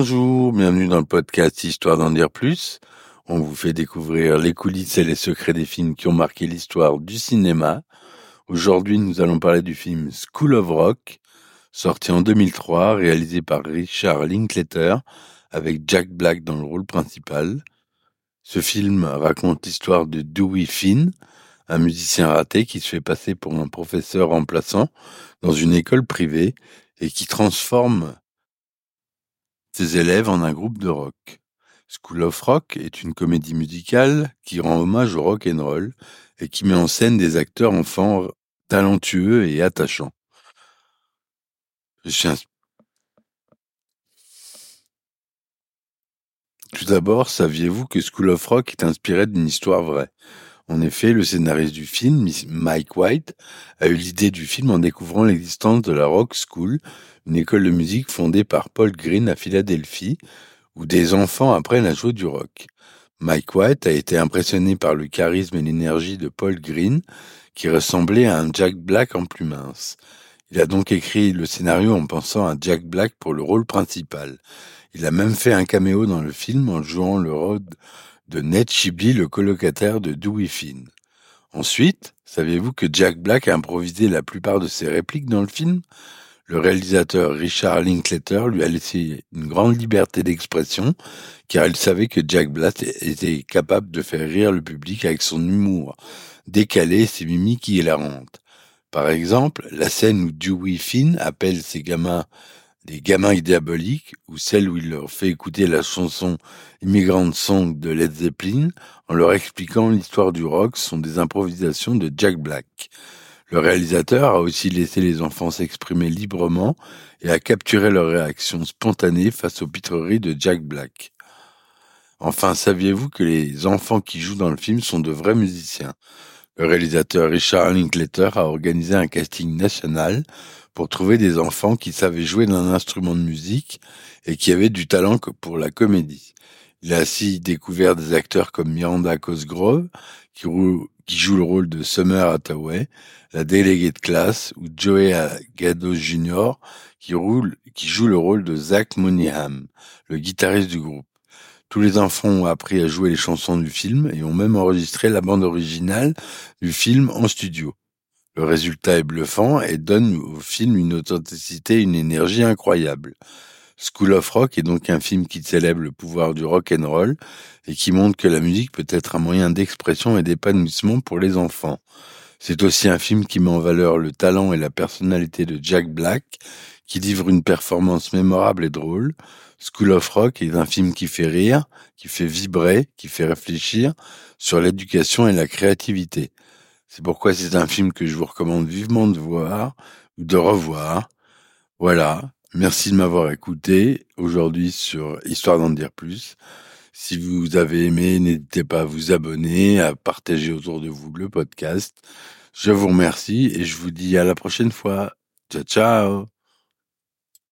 Bonjour, bienvenue dans le podcast Histoire d'en dire plus. On vous fait découvrir les coulisses et les secrets des films qui ont marqué l'histoire du cinéma. Aujourd'hui, nous allons parler du film School of Rock, sorti en 2003, réalisé par Richard Linklater, avec Jack Black dans le rôle principal. Ce film raconte l'histoire de Dewey Finn, un musicien raté qui se fait passer pour un professeur remplaçant dans une école privée et qui transforme ses élèves en un groupe de rock. School of Rock est une comédie musicale qui rend hommage au rock and roll et qui met en scène des acteurs enfants talentueux et attachants. Tout d'abord, saviez-vous que School of Rock est inspiré d'une histoire vraie? En effet, le scénariste du film, Mike White, a eu l'idée du film en découvrant l'existence de la Rock School, une école de musique fondée par Paul Green à Philadelphie, où des enfants apprennent à jouer du rock. Mike White a été impressionné par le charisme et l'énergie de Paul Green, qui ressemblait à un Jack Black en plus mince. Il a donc écrit le scénario en pensant à Jack Black pour le rôle principal. Il a même fait un caméo dans le film en jouant le rôle de Ned Shibley, le colocataire de Dewey Finn. Ensuite, saviez-vous que Jack Black a improvisé la plupart de ses répliques dans le film? Le réalisateur Richard Linklater lui a laissé une grande liberté d'expression car il savait que Jack Black était capable de faire rire le public avec son humour décalé ses mimiques hilarantes. Par exemple, la scène où Dewey Finn appelle ses gamins des gamins diaboliques, ou celle où il leur fait écouter la chanson Immigrant Song de Led Zeppelin, en leur expliquant l'histoire du rock, sont des improvisations de Jack Black. Le réalisateur a aussi laissé les enfants s'exprimer librement et a capturé leur réaction spontanée face aux pitreries de Jack Black. Enfin, saviez-vous que les enfants qui jouent dans le film sont de vrais musiciens? Le réalisateur Richard Linklater a organisé un casting national pour trouver des enfants qui savaient jouer d'un instrument de musique et qui avaient du talent pour la comédie. Il a ainsi découvert des acteurs comme Miranda Cosgrove, qui, joue le rôle de Summer Hathaway, la déléguée de classe, ou Joey Gado Jr., qui, qui joue le rôle de Zach Moneyham, le guitariste du groupe. Tous les enfants ont appris à jouer les chansons du film et ont même enregistré la bande originale du film en studio. Le résultat est bluffant et donne au film une authenticité et une énergie incroyables. School of Rock est donc un film qui célèbre le pouvoir du rock and roll et qui montre que la musique peut être un moyen d'expression et d'épanouissement pour les enfants. C'est aussi un film qui met en valeur le talent et la personnalité de Jack Black, qui livre une performance mémorable et drôle. School of Rock est un film qui fait rire, qui fait vibrer, qui fait réfléchir sur l'éducation et la créativité. C'est pourquoi c'est un film que je vous recommande vivement de voir ou de revoir. Voilà. Merci de m'avoir écouté aujourd'hui sur Histoire d'en dire plus. Si vous avez aimé, n'hésitez pas à vous abonner, à partager autour de vous le podcast. Je vous remercie et je vous dis à la prochaine fois. Ciao, ciao